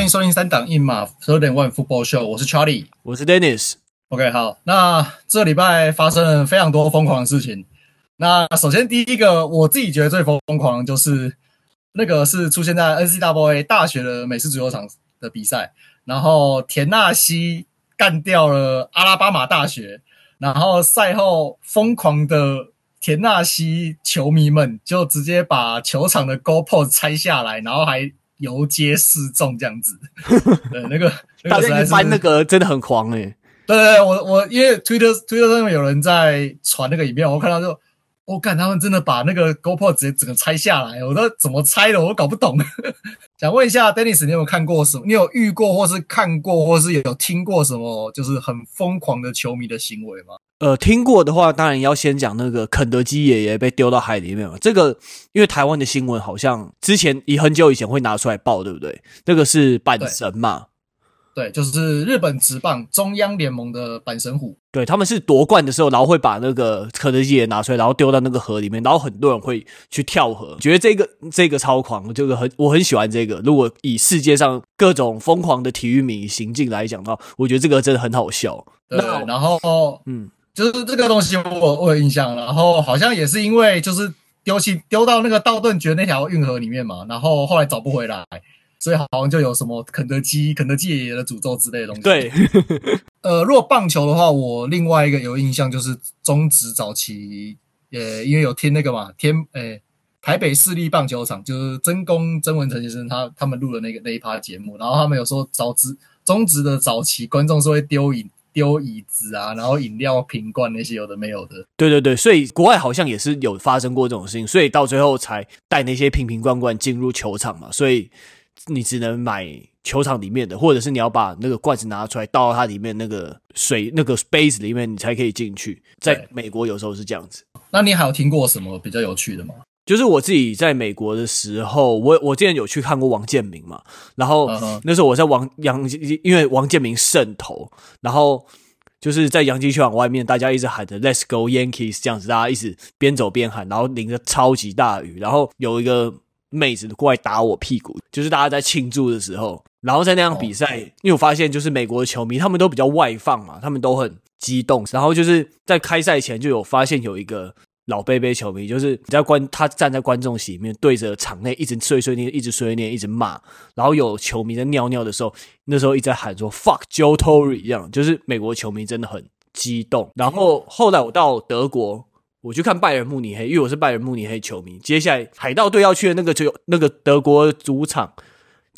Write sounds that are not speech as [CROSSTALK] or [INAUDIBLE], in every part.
欢迎收听三档硬码 Third and One Football Show，我是 Charlie，我是 Dennis。OK，好，那这礼拜发生了非常多疯狂的事情。那首先第一个，我自己觉得最疯狂的就是那个是出现在 NCAA 大学的美式足球场的比赛，然后田纳西干掉了阿拉巴马大学，然后赛后疯狂的田纳西球迷们就直接把球场的 GoPost 拆下来，然后还。游街示众这样子，[LAUGHS] 对，那个大家一翻那个真的很狂诶、欸、[LAUGHS] 对对对，我我因为 Twitter Twitter 上面有人在传那个影片，我看到就，我、哦、看他们真的把那个 GoPro 直接整个拆下来，我都怎么拆的，我都搞不懂。[LAUGHS] 想问一下 Dennis，你有没有看过什么？你有遇过或是看过或是有听过什么，就是很疯狂的球迷的行为吗？呃，听过的话，当然要先讲那个肯德基爷爷被丢到海里面了。这个因为台湾的新闻好像之前以很久以前会拿出来报，对不对？那个是阪神嘛？对，对，就是日本职棒中央联盟的阪神虎。对，他们是夺冠的时候，然后会把那个肯德基爷爷拿出来，然后丢到那个河里面，然后很多人会去跳河，觉得这个这个超狂，这个很我很喜欢这个。如果以世界上各种疯狂的体育迷行径来讲的话，我觉得这个真的很好笑。对，然后嗯。就是这个东西我我有印象，然后好像也是因为就是丢弃丢到那个道顿崛那条运河里面嘛，然后后来找不回来，所以好像就有什么肯德基肯德基爷爷的诅咒之类的东西。对，[LAUGHS] 呃，如果棒球的话，我另外一个有印象就是中职早期，呃，因为有听那个嘛天，呃台北市立棒球场就是曾公曾文成先生他他们录的那个那一趴节目，然后他们有说早职中职的早期观众是会丢影。丢椅子啊，然后饮料瓶罐那些有的没有的。对对对，所以国外好像也是有发生过这种事情，所以到最后才带那些瓶瓶罐罐进入球场嘛。所以你只能买球场里面的，或者是你要把那个罐子拿出来倒到它里面那个水那个杯子里面，你才可以进去。在美国有时候是这样子。那你还有听过什么比较有趣的吗？就是我自己在美国的时候，我我之前有去看过王建民嘛，然后那时候我在王杨，因为王建民胜投，然后就是在洋基球场外面，大家一直喊着 “Let's go Yankees” 这样子，大家一直边走边喊，然后淋着超级大雨，然后有一个妹子过来打我屁股，就是大家在庆祝的时候，然后在那样比赛，因为我发现就是美国的球迷他们都比较外放嘛，他们都很激动，然后就是在开赛前就有发现有一个。老贝贝球迷就是你在观，他站在观众席里面，对着场内一直碎碎念，一直碎碎念，一直骂。然后有球迷在尿尿的时候，那时候一直在喊说 “fuck Joe Torre” 一样，就是美国球迷真的很激动。然后后来我到德国，我去看拜仁慕尼黑，因为我是拜仁慕尼黑球迷。接下来海盗队要去的那个球那个德国主场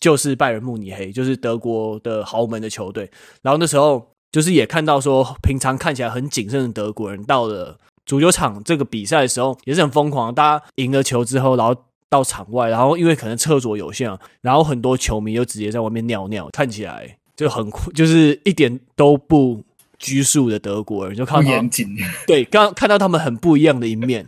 就是拜仁慕尼黑，就是德国的豪门的球队。然后那时候就是也看到说，平常看起来很谨慎的德国人到了。足球场这个比赛的时候也是很疯狂，大家赢了球之后，然后到场外，然后因为可能厕所有限啊，然后很多球迷就直接在外面尿尿，看起来就很，[LAUGHS] 就是一点都不拘束的德国人，就看到严谨，对，刚看到他们很不一样的一面，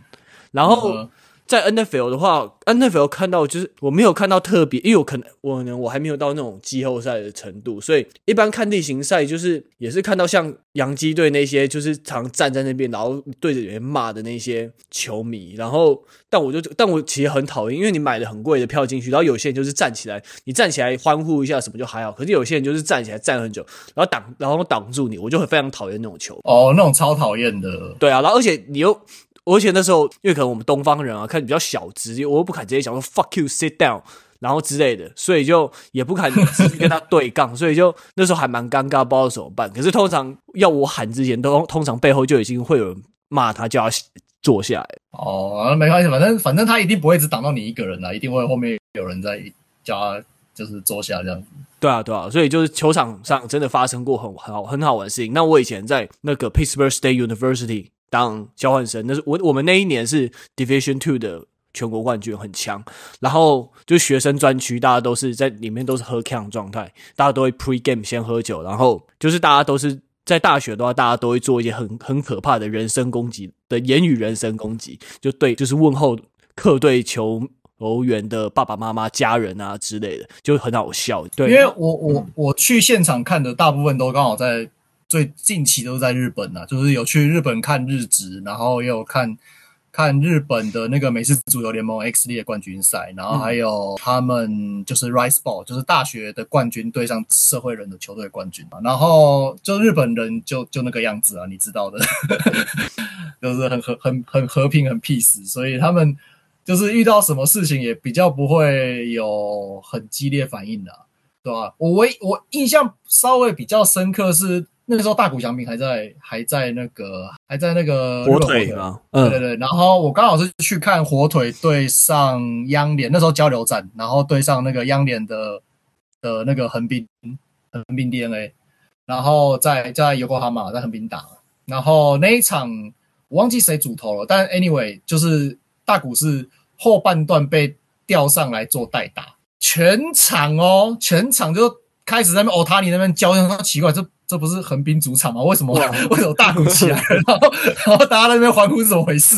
然后。在 NFL 的话，NFL 看到就是我没有看到特别，因为我可能我可能我还没有到那种季后赛的程度，所以一般看例行赛就是也是看到像洋基队那些就是常站在那边，然后对着人骂的那些球迷，然后但我就但我其实很讨厌，因为你买了很贵的票进去，然后有些人就是站起来，你站起来欢呼一下什么就还好，可是有些人就是站起来站很久，然后挡然后挡住你，我就会非常讨厌那种球。哦，那种超讨厌的。对啊，然后而且你又。而且那时候，因为可能我们东方人啊，看比较小资，我又不敢直接讲说 “fuck you”，sit down，然后之类的，所以就也不敢直接跟他对杠，[LAUGHS] 所以就那时候还蛮尴尬，不知道怎么办。可是通常要我喊之前，都通常背后就已经会有人骂他，叫他坐下来。哦，没关系，反正反正他一定不会只挡到你一个人啊，一定会后面有人在叫他就是坐下这样子。对啊，对啊，所以就是球场上真的发生过很很好很好玩的事情。那我以前在那个 Pittsburgh State University。当交换生，那是我我们那一年是 Division Two 的全国冠军，很强。然后就学生专区，大家都是在里面都是喝 can 状态，大家都会 pre game 先喝酒，然后就是大家都是在大学的话，大家都会做一些很 [LAUGHS] 很可怕的人身攻击的言语，人身攻击，就对，就是问候客队球员的爸爸妈妈、家人啊之类的，就很好笑。对，因为我我我去现场看的大部分都刚好在。最近期都在日本呐、啊，就是有去日本看日职，然后也有看看日本的那个美式足球联盟 X 联的冠军赛，然后还有他们就是 Rice Bowl，就是大学的冠军对上社会人的球队冠军嘛。然后就日本人就就那个样子啊，你知道的，[LAUGHS] 就是很和很很和平很 peace，所以他们就是遇到什么事情也比较不会有很激烈反应的，对吧？我唯我印象稍微比较深刻是。那个时候大谷翔平还在，还在那个，还在那个火腿啊？嗯，对对对。然后我刚好是去看火腿对上央联，那时候交流战，然后对上那个央联的的那个横滨横滨 DeNA，然后在在尤国哈马在横滨打，然后那一场我忘记谁主投了，但 anyway 就是大谷是后半段被调上来做代打，全场哦，全场就开始在那边哦塔尼那边叫，他奇怪这。这不是横滨主场吗？为什么 [LAUGHS] 为什么大鼓起来，[LAUGHS] 然后然后大家在那边欢呼是怎么回事，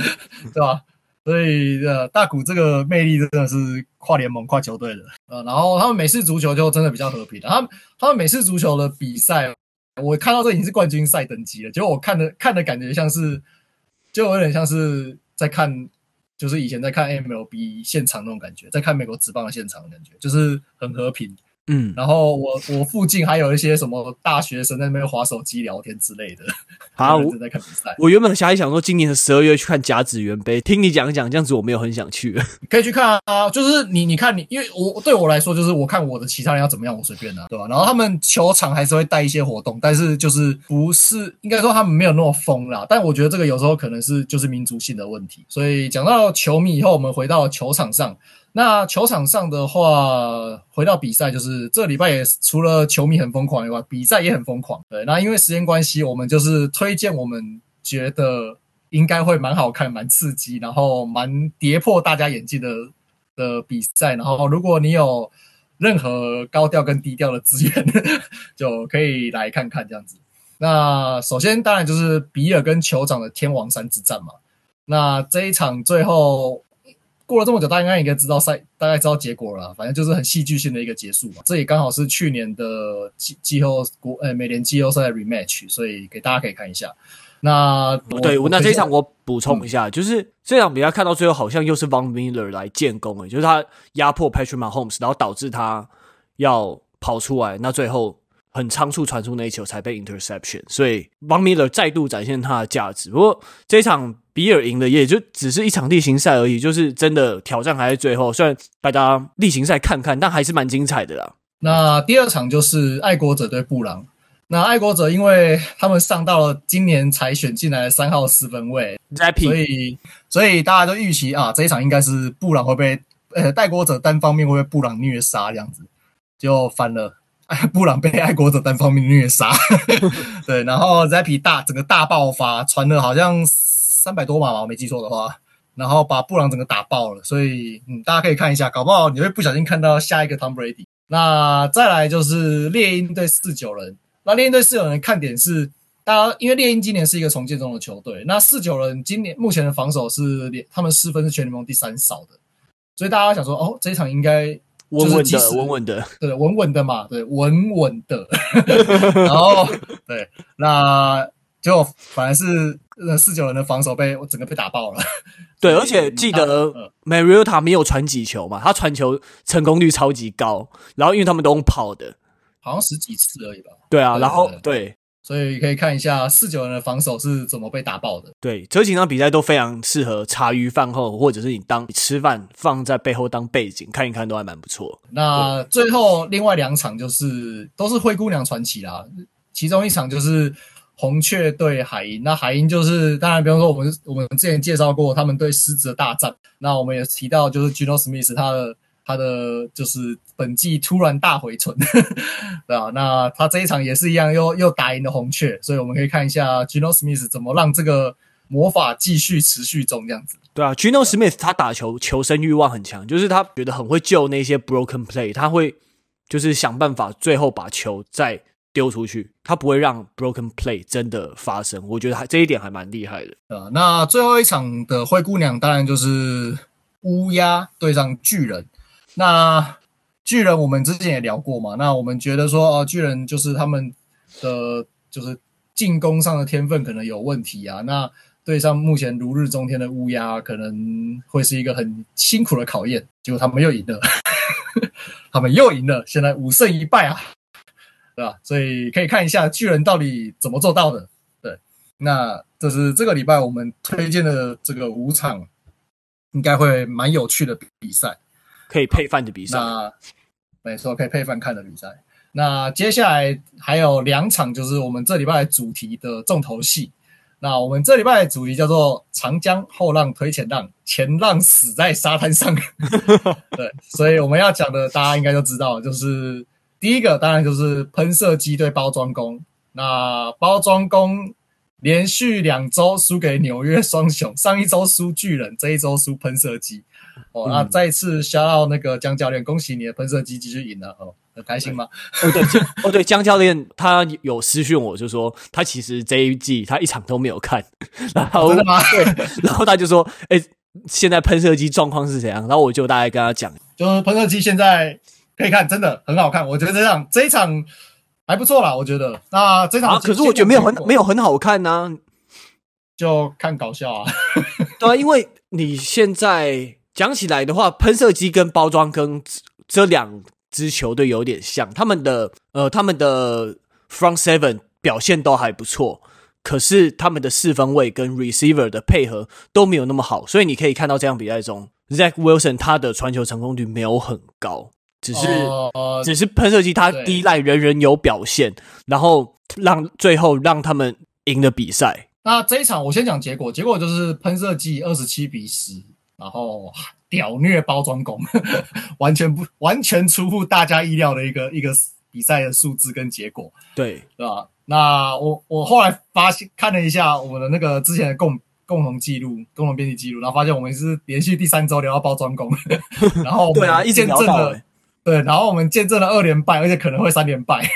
[LAUGHS] 对吧？所以呃，大鼓这个魅力真的是跨联盟、跨球队的。呃，然后他们美式足球就真的比较和平的。他们他们美式足球的比赛，我看到这已经是冠军赛等级了。结果我看的看的感觉像是，就有点像是在看，就是以前在看 MLB 现场那种感觉，在看美国职棒的现场的感觉，就是很和平。嗯，然后我我附近还有一些什么大学生在那边划手机聊天之类的。[LAUGHS] 好，我在看比赛。我原本瞎想说今年的十二月去看甲子园杯，听你讲一讲，这样子我没有很想去。[LAUGHS] 可以去看啊，就是你你看你，因为我对我来说就是我看我的其他人要怎么样我随便啊，对吧？然后他们球场还是会带一些活动，但是就是不是应该说他们没有那么疯啦。但我觉得这个有时候可能是就是民族性的问题。所以讲到球迷以后，我们回到球场上。那球场上的话，回到比赛，就是这礼拜也除了球迷很疯狂以外，比赛也很疯狂。对，那因为时间关系，我们就是推荐我们觉得应该会蛮好看、蛮刺激，然后蛮跌破大家眼镜的的比赛。然后，如果你有任何高调跟低调的资源，[LAUGHS] 就可以来看看这样子。那首先当然就是比尔跟酋长的天王山之战嘛。那这一场最后。过了这么久，大家应该应该知道赛，大概知道结果了。反正就是很戏剧性的一个结束嘛。这也刚好是去年的季季后国呃美联季后赛的 rematch，所以给大家可以看一下。那对，那这一场我补充一下，嗯、就是这场比赛看到最后好像又是 Von Miller 来建功诶，就是他压迫 Patrick Mahomes，然后导致他要跑出来，那最后很仓促传出那一球才被 interception，所以 Von Miller 再度展现他的价值。不过这一场。比尔赢的也就只是一场例行赛而已，就是真的挑战还在最后。虽然大家例行赛看看，但还是蛮精彩的啦。那第二场就是爱国者对布朗。那爱国者因为他们上到了今年才选进来的三号四分位，所以所以大家都预期啊，这一场应该是布朗会被呃爱国者单方面会被布朗虐杀这样子，就翻了，[LAUGHS] 布朗被爱国者单方面虐杀。[LAUGHS] 对，然后 Zappy 大整个大爆发，传了好像。三百多码吧，我没记错的话，然后把布朗整个打爆了，所以嗯，大家可以看一下，搞不好你会不小心看到下一个 Tom Brady。那再来就是猎鹰对四九人，那猎鹰对四九人看点是，大家因为猎鹰今年是一个重建中的球队，那四九人今年目前的防守是他们失分是全联盟第三少的，所以大家想说哦，这一场应该稳稳的，稳稳的，对，稳稳的嘛，对，稳稳的，[LAUGHS] 然后对，那就反而是。那四九人的防守被我整个被打爆了。对，而且记得 Mariota 没有传几球嘛，他传球成功率超级高。然后因为他们都用跑的，好像十几次而已吧。对啊，然后对，所以可以看一下四九人的防守是怎么被打爆的。对，这几场比赛都非常适合茶余饭后，或者是你当你吃饭放在背后当背景看一看，都还蛮不错。那最后另外两场就是都是灰姑娘传奇啦，其中一场就是。红雀对海鹰，那海鹰就是当然，比方说我们我们之前介绍过他们对狮子的大战，那我们也提到就是 Gino Smith 他的他的就是本季突然大回春，[LAUGHS] 对啊，那他这一场也是一样，又又打赢了红雀，所以我们可以看一下 Gino Smith 怎么让这个魔法继续持续中这样子。对啊，Gino Smith 他打球求生欲望很强，就是他觉得很会救那些 broken play，他会就是想办法最后把球再。丢出去，他不会让 broken play 真的发生。我觉得还这一点还蛮厉害的。呃，那最后一场的灰姑娘当然就是乌鸦对上巨人。那巨人我们之前也聊过嘛，那我们觉得说哦、巨人就是他们的就是进攻上的天分可能有问题啊。那对上目前如日中天的乌鸦，可能会是一个很辛苦的考验。结果他们又赢了，[LAUGHS] 他们又赢了，现在五胜一败啊，对吧？所以可以看一下巨人到底怎么做到的。对，那这是这个礼拜我们推荐的这个五场，应该会蛮有趣的比赛，可以配饭的比赛。那没错，可以配饭看的比赛。那接下来还有两场，就是我们这礼拜主题的重头戏。那我们这礼拜的主题叫做“长江后浪推前浪，前浪死在沙滩上”。[LAUGHS] 对，所以我们要讲的，大家应该都知道，就是第一个当然就是喷射机对包装工。那包装工连续两周输给纽约双雄，上一周输巨人，这一周输喷射机。哦，那再一次 shout out 那个江教练，恭喜你的喷射机继续赢了哦。很开心吗？哦对，哦对，江教练他有私讯我，就说他其实这一季他一场都没有看，[LAUGHS] 然后真的吗？对，然后他就说，哎、欸，现在喷射机状况是怎样？然后我就大概跟他讲，就是喷射机现在可以看，真的很好看，我觉得这场这一场还不错啦，我觉得。那这场、啊、可是我觉得没有很没有很好看呢、啊，就看搞笑啊。[LAUGHS] 对啊，因为你现在讲起来的话，喷射机跟包装跟这两。支球队有点像，他们的呃，他们的 front seven 表现都还不错，可是他们的四分卫跟 receiver 的配合都没有那么好，所以你可以看到这场比赛中，Zach Wilson 他的传球成功率没有很高，只是、呃、只是喷射机他依赖人人有表现，然后让最后让他们赢了比赛。那这一场我先讲结果，结果就是喷射机二十七比十，然后。屌虐包装工，[LAUGHS] 完全不完全出乎大家意料的一个一个比赛的数字跟结果，对对吧？那我我后来发现看了一下我们的那个之前的共共同记录、共同编辑记录，然后发现我们是连续第三周聊到包装工，[LAUGHS] 然后对啊，一见证了对，然后我们见证了二连败，而且可能会三连败。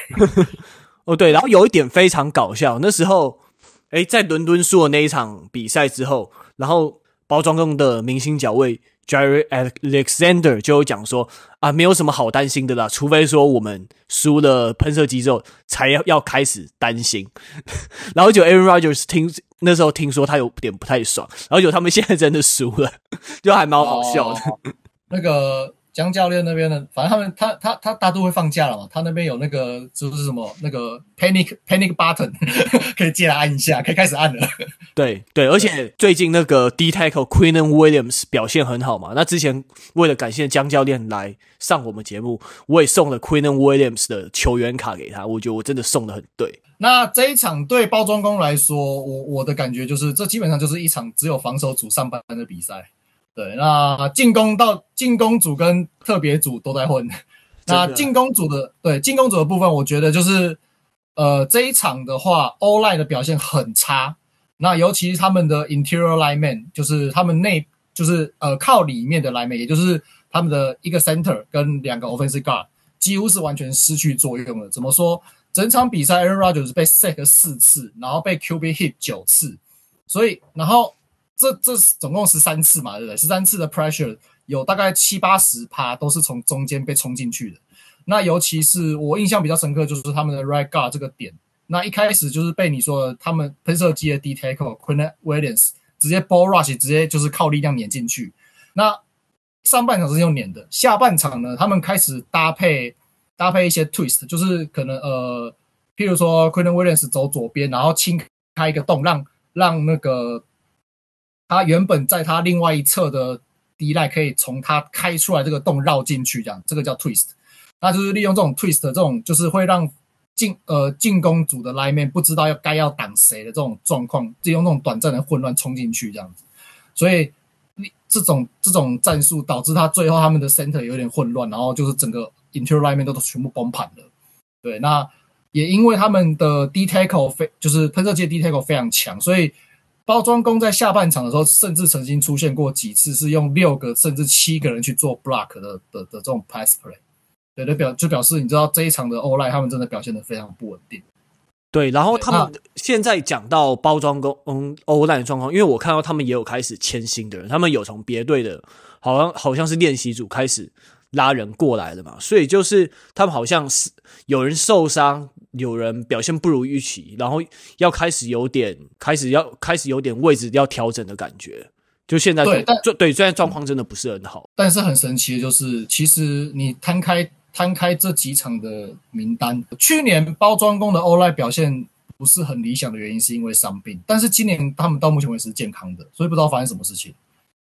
[LAUGHS] 哦，对，然后有一点非常搞笑，那时候诶在伦敦输了那一场比赛之后，然后包装中的明星角位。Jerry Alexander 就有讲说啊，没有什么好担心的啦，除非说我们输了喷射机之后，才要要开始担心。[LAUGHS] 然后就 Aaron Rodgers 听那时候听说他有点不太爽，然后就他们现在真的输了，[LAUGHS] 就还蛮好笑的。那个。江教练那边呢，反正他们他他他大都会放假了嘛，他那边有那个就是什么那个 panic panic button [LAUGHS] 可以借来按一下，可以开始按了。对对，而且最近那个 D tackle Quinnen Williams 表现很好嘛，那之前为了感谢江教练来上我们节目，我也送了 Queenen Williams 的球员卡给他，我觉得我真的送的很对。那这一场对包装工来说，我我的感觉就是这基本上就是一场只有防守组上半的比赛。对，那进攻到进攻组跟特别组都在混。那进攻组的对进攻组的部分，我觉得就是呃这一场的话，O-line 的表现很差。那尤其是他们的 interior lineman，就是他们内就是呃靠里面的 lineman，也就是他们的一个 center 跟两个 offensive guard，几乎是完全失去作用了。怎么说？整场比赛 Aaron Rodgers 被 sack 四次，然后被 QB hit 九次，所以然后。这这总共十三次嘛，对不对？十三次的 pressure 有大概七八十趴都是从中间被冲进去的。那尤其是我印象比较深刻，就是他们的 right guard 这个点。那一开始就是被你说的他们喷射机的 detackle，Quinn Williams 直接 ball rush，直接就是靠力量碾进去。那上半场是用碾的，下半场呢，他们开始搭配搭配一些 twist，就是可能呃，譬如说 Quinnen Williams 走左边，然后清开一个洞，让让那个。他原本在他另外一侧的依赖可以从他开出来这个洞绕进去，这样这个叫 twist。那就是利用这种 twist 这种，就是会让进呃进攻组的 lineman 不知道要该要挡谁的这种状况，利用那种短暂的混乱冲进去这样子。所以这种这种战术导致他最后他们的 center 有点混乱，然后就是整个 interior lineman 都全部崩盘了。对，那也因为他们的 D tackle 非就是喷射机 D tackle 非常强，所以。包装工在下半场的时候，甚至曾经出现过几次是用六个甚至七个人去做 block 的的的这种 pass play，对，就表就表示你知道这一场的 O-line 他们真的表现的非常不稳定。对，然后他们现在讲到包装工嗯 O-line 的状况，因为我看到他们也有开始签新的人，他们有从别队的，好像好像是练习组开始拉人过来的嘛，所以就是他们好像是有人受伤。有人表现不如预期，然后要开始有点开始要开始有点位置要调整的感觉。就现在对，就对，现在状况真的不是很好。但是很神奇的就是，其实你摊开摊开这几场的名单，去年包装工的欧莱表现不是很理想的原因是因为伤病，但是今年他们到目前为止是健康的，所以不知道发生什么事情。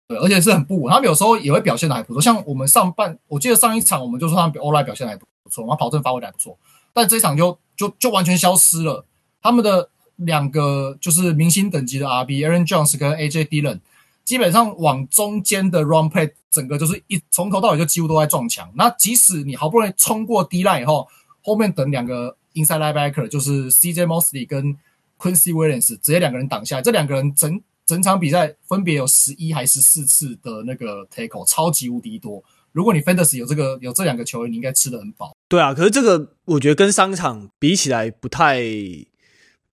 对，而且是很不稳，他们有时候也会表现的还不错。像我们上半，我记得上一场我们就说他们欧莱表现的还不错，然后跑阵发挥的还不错，但这场就就就完全消失了。他们的两个就是明星等级的 RB，Aaron Jones 跟 AJ Dillon。基本上往中间的 run play 整个就是一从头到尾就几乎都在撞墙。那即使你好不容易冲过 D line 以后，后面等两个 inside linebacker 就是 CJ Mosley 跟 Quincy Williams 直接两个人挡下。这两个人整整场比赛分别有十一还是四次的那个 tackle，超级无敌多。如果你 Fantasy 有这个有这两个球员，你应该吃的很饱。对啊，可是这个我觉得跟商场比起来不太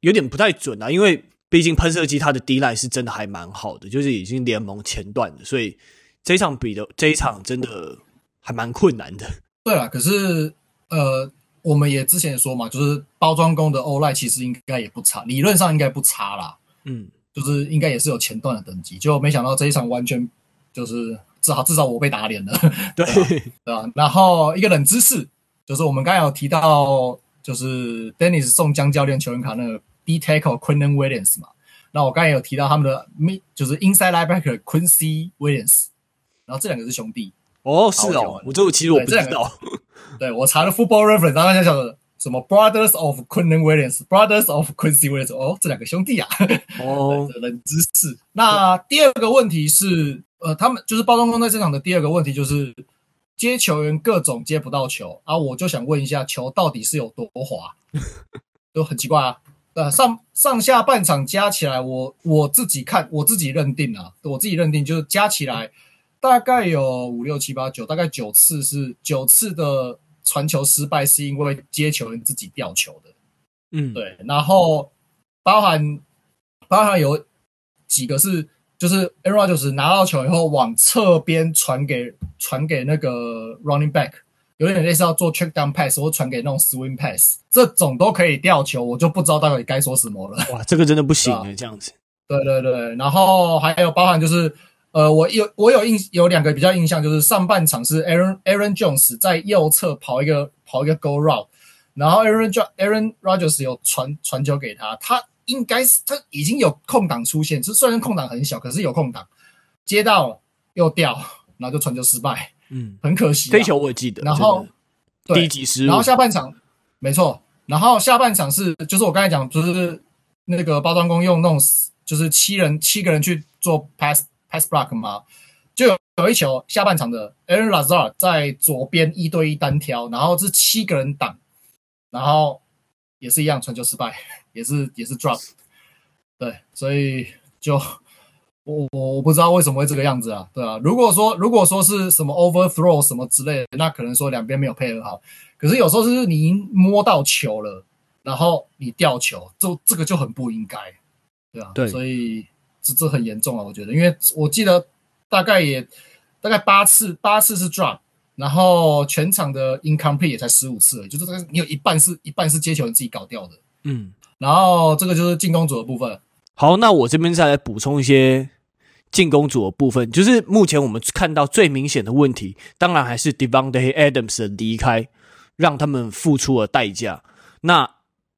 有点不太准啊，因为。毕竟喷射机它的 D-line 是真的还蛮好的，就是已经联盟前段的，所以这一场比的这一场真的还蛮困难的。对啊，可是呃，我们也之前也说嘛，就是包装工的 O-line 其实应该也不差，理论上应该不差啦。嗯，就是应该也是有前段的等级，就没想到这一场完全就是至少至少我被打脸了。对啊。然后一个冷知识就是我们刚才有提到，就是 Dennis 送江教练球员卡那个。D tackle Quinnen Williams 嘛，那我刚才有提到他们的 mid 就是 inside linebacker Quincy Williams，然后这两个是兄弟哦，是哦，我这个其实我不知道，对，我查了 Football Reference，然后他讲的什么 Brothers of Quinnen Williams，Brothers of Quincy Williams，哦，这两个兄弟啊，哦，冷知识。那第二个问题是，呃，他们就是包装工在这场的第二个问题就是接球员各种接不到球啊，我就想问一下，球到底是有多滑？都很奇怪啊。呃，上上下半场加起来我，我我自己看，我自己认定啊，我自己认定就是加起来大概有五六七八九，大概九次是九次的传球失败是因为接球员自己掉球的，嗯，对，然后包含包含有几个是就是 Aaron Rodgers 拿到球以后往侧边传给传给那个 running back。有点类似要做 check down pass 或传给那种 swing pass，这种都可以掉球，我就不知道到底该说什么了。哇，这个真的不行哎，这样子。对对对，然后还有包含就是，呃，我有我有印有两个比较印象，就是上半场是 Aaron Aaron Jones 在右侧跑一个跑一个 go route，然后 Aaron Aaron Rodgers 有传传球给他，他应该是他已经有空档出现，就虽然空档很小，可是有空档接到了又掉，然后就传球失败。嗯，很可惜。飞球我也记得。然后，第几时？然后下半场，没错。然后下半场是，就是我刚才讲，就是那个包装工用那种，就是七人七个人去做 pass pass block 嘛。就有有一球，下半场的 Aaron Lazard 在左边一对一单挑，然后是七个人挡，然后也是一样传球失败，也是也是 drop。对，所以就。我我我不知道为什么会这个样子啊，对啊，如果说如果说是什么 overthrow 什么之类的，那可能说两边没有配合好。可是有时候是你摸到球了，然后你掉球，这这个就很不应该，对啊，对，所以这这很严重啊，我觉得，因为我记得大概也大概八次八次是 drop，然后全场的 incomplete 也才十五次，就是这个你有一半是一半是接球你自己搞掉的，嗯，然后这个就是进攻组的部分。好，那我这边再来补充一些。进攻组的部分，就是目前我们看到最明显的问题，当然还是 Devante Adams 的离开，让他们付出了代价。那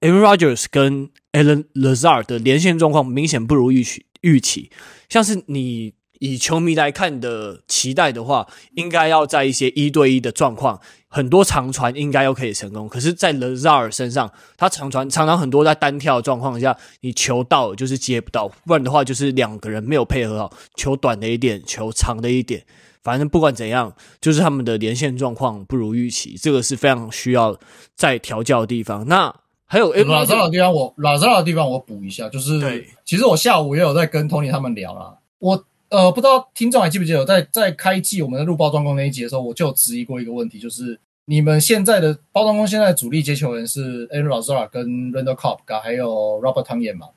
Aaron Rodgers 跟 Allen Lazard 的连线状况明显不如预期，预期，像是你。以球迷来看的期待的话，应该要在一些一对一的状况，很多长传应该又可以成功。可是，在 Lazard 身上，他长传常常很多在单跳的状况下，你球到就是接不到，不然的话就是两个人没有配合好，球短的一点，球长的一点，反正不管怎样，就是他们的连线状况不如预期，这个是非常需要再调教的地方。那还有 Lazard 的地方，我 Lazard 的地方我补一下，就是对，其实我下午也有在跟 Tony 他们聊啦，我。呃，不知道听众还记不记得，在在开季我们的录包装工那一集的时候，我就有质疑过一个问题，就是你们现在的包装工现在的主力接球员是 a n r o z a r 跟 Randall Cobb 还有 Robert Tonyan 嘛？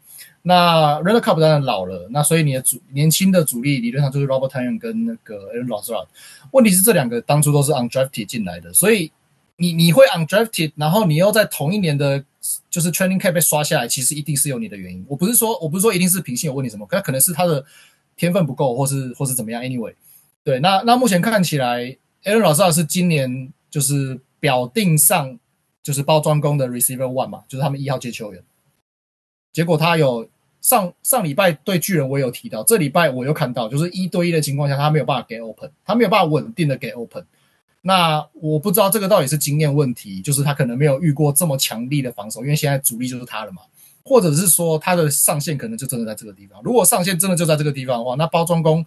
那 Randall Cobb 当然老了，那所以你的主年轻的主力理论上就是 Robert Tonyan 跟那个 a n r o z a r。问题是这两个当初都是 undrafted 进来的，所以你你会 undrafted，然后你又在同一年的就是 training camp 被刷下来，其实一定是有你的原因。我不是说我不是说一定是品性有问题什么，可可能是他的天分不够，或是或是怎么样。Anyway，对，那那目前看起来，Aaron 老师是今年就是表定上就是包装工的 receiver one 嘛，就是他们一号接球员。结果他有上上礼拜对巨人我有提到，这礼拜我又看到，就是一对一的情况下，他没有办法给 open，他没有办法稳定的给 open。那我不知道这个到底是经验问题，就是他可能没有遇过这么强力的防守，因为现在主力就是他了嘛，或者是说他的上限可能就真的在这个地方。如果上限真的就在这个地方的话，那包装工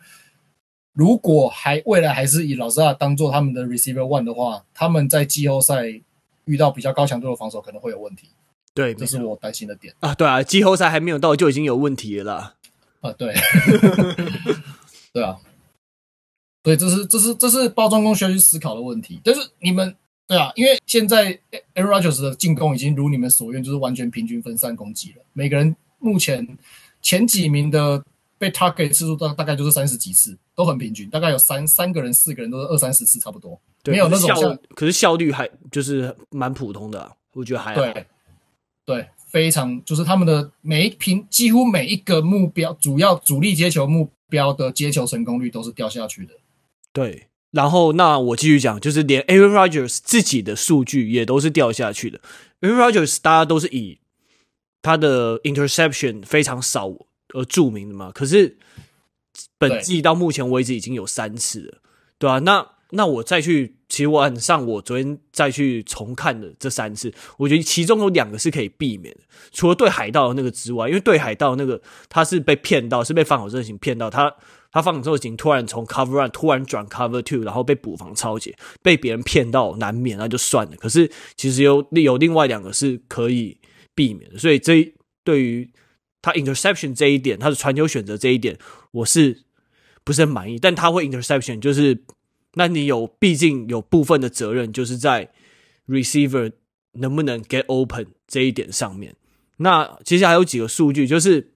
如果还未来还是以老师啊当做他们的 receiver one 的话，他们在季后赛遇到比较高强度的防守可能会有问题。对，这是我担心的点啊。对啊，季后赛还没有到就已经有问题了啦。啊，对，[LAUGHS] 对啊。对，这是这是这是包装工需要去思考的问题。但是你们对啊，因为现在 Aaron Rodgers 的进攻已经如你们所愿，就是完全平均分散攻击了。每个人目前前几名的被 target 次数大大概就是三十几次，都很平均，大概有三三个人、四个人都是二三十次差不多。对，没有那种像，可是效率还就是蛮普通的啊，我觉得还。对对，非常就是他们的每一平几乎每一个目标主要主力接球目标的接球成功率都是掉下去的。对，然后那我继续讲，就是连 Aaron Rodgers 自己的数据也都是掉下去的。Aaron Rodgers 大家都是以他的 interception 非常少而著名的嘛，可是本季到目前为止已经有三次了，对啊，那那我再去，其实晚上我昨天再去重看的这三次，我觉得其中有两个是可以避免的，除了对海盗的那个之外，因为对海盗那个他是被骗到，是被防守阵型骗到他。他防守型突然从 cover one 突然转 cover two，然后被补防抄截，被别人骗到难免，那就算了。可是其实有有另外两个是可以避免的，所以这对于他 interception 这一点，他的传球选择这一点，我是不是很满意？但他会 interception，就是那你有毕竟有部分的责任，就是在 receiver 能不能 get open 这一点上面。那其实还有几个数据，就是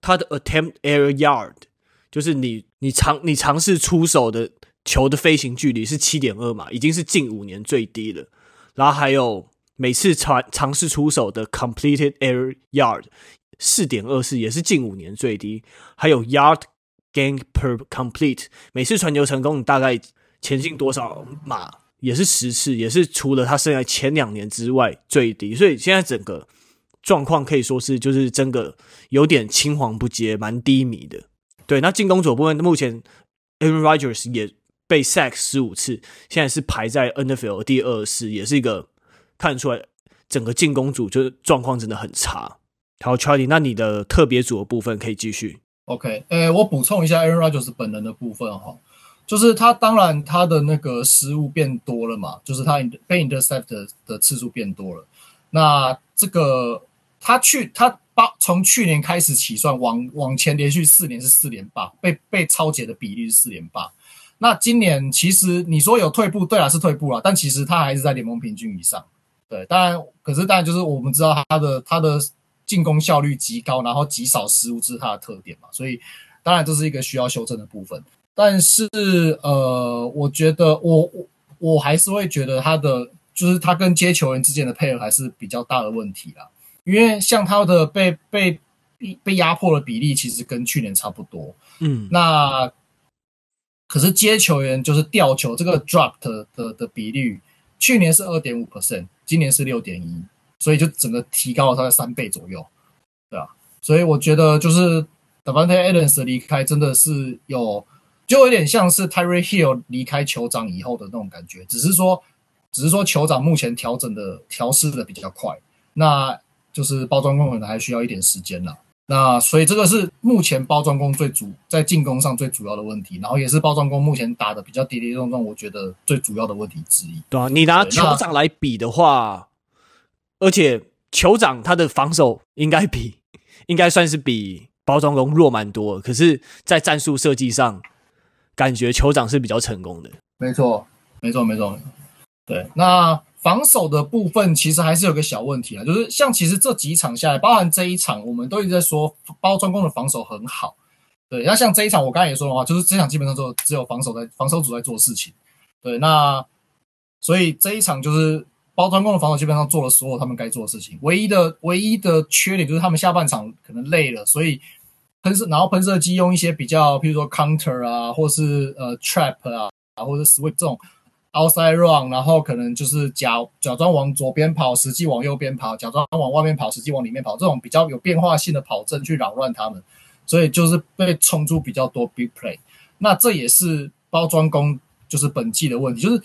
他的 attempt air yard。就是你，你尝你尝试出手的球的飞行距离是七点二码，已经是近五年最低了。然后还有每次尝尝试出手的 completed air yard 四点二四，也是近五年最低。还有 yard gain per complete，每次传球成功你大概前进多少码，也是十次，也是除了他生涯前两年之外最低。所以现在整个状况可以说是就是真的有点青黄不接，蛮低迷的。对，那进攻组部分，目前 Aaron Rodgers 也被 sack 十五次，现在是排在 NFL 第二十，也是一个看出来整个进攻组就是状况真的很差。好，Charlie，那你的特别组的部分可以继续。OK，呃，我补充一下 Aaron Rodgers 本人的部分哈，就是他当然他的那个失误变多了嘛，就是他被 intercept 的，的次数变多了。那这个他去他。八从去年开始起算，往往前连续四年是四连霸，被被抄截的比例是四连霸。那今年其实你说有退步，对啊，是退步了，但其实他还是在联盟平均以上。对，当然，可是当然就是我们知道他的他的进攻效率极高，然后极少失误，这是他的特点嘛。所以当然这是一个需要修正的部分。但是呃，我觉得我我我还是会觉得他的就是他跟接球员之间的配合还是比较大的问题啦。因为像他的被被被压迫的比例，其实跟去年差不多。嗯，那可是接球员就是吊球这个 drop 的的，的比率，去年是二点五 percent，今年是六点一，所以就整个提高了大概三倍左右，对啊，所以我觉得就是 Davante Adams 的离开真的是有，就有点像是 Tyreek Hill 离开酋长以后的那种感觉，只是说只是说酋长目前调整的调试的比较快，那。就是包装工可能还需要一点时间了，那所以这个是目前包装工最主在进攻上最主要的问题，然后也是包装工目前打的比较跌跌撞撞，我觉得最主要的问题之一。对啊，你拿酋长来比的话，而且酋长他的防守应该比应该算是比包装工弱蛮多，可是，在战术设计上，感觉酋长是比较成功的。没错，没错，没错，对，那。防守的部分其实还是有个小问题啊，就是像其实这几场下来，包含这一场，我们都一直在说包装工的防守很好。对，那像这一场，我刚才也说了话，就是这场基本上就只有防守在防守组在做事情。对，那所以这一场就是包装工的防守基本上做了所有他们该做的事情，唯一的唯一的缺点就是他们下半场可能累了，所以喷射然后喷射机用一些比较，譬如说 counter 啊，或是呃 trap 啊，或者 switch 这种 outside run，然后可能就是假假装往左边跑，实际往右边跑，假装往外面跑，实际往里面跑，这种比较有变化性的跑阵去扰乱他们，所以就是被冲出比较多 big play。那这也是包装工就是本季的问题，就是。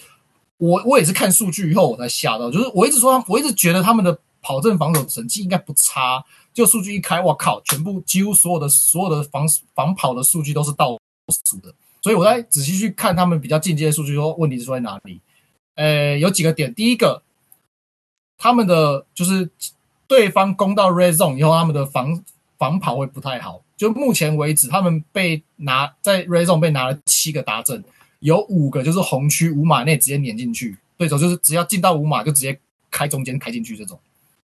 我我也是看数据以后我才吓到，就是我一直说，我一直觉得他们的跑阵防守成绩应该不差，就数据一开，我靠，全部几乎所有的所有的防防跑的数据都是倒数的，所以我在仔细去看他们比较进阶的数据，说问题是出在哪里？呃，有几个点，第一个，他们的就是对方攻到 red zone 以后，他们的防防跑会不太好，就目前为止，他们被拿在 red zone 被拿了七个达阵。有五个就是红区五码内直接碾进去，对手就是只要进到五码就直接开中间开进去这种，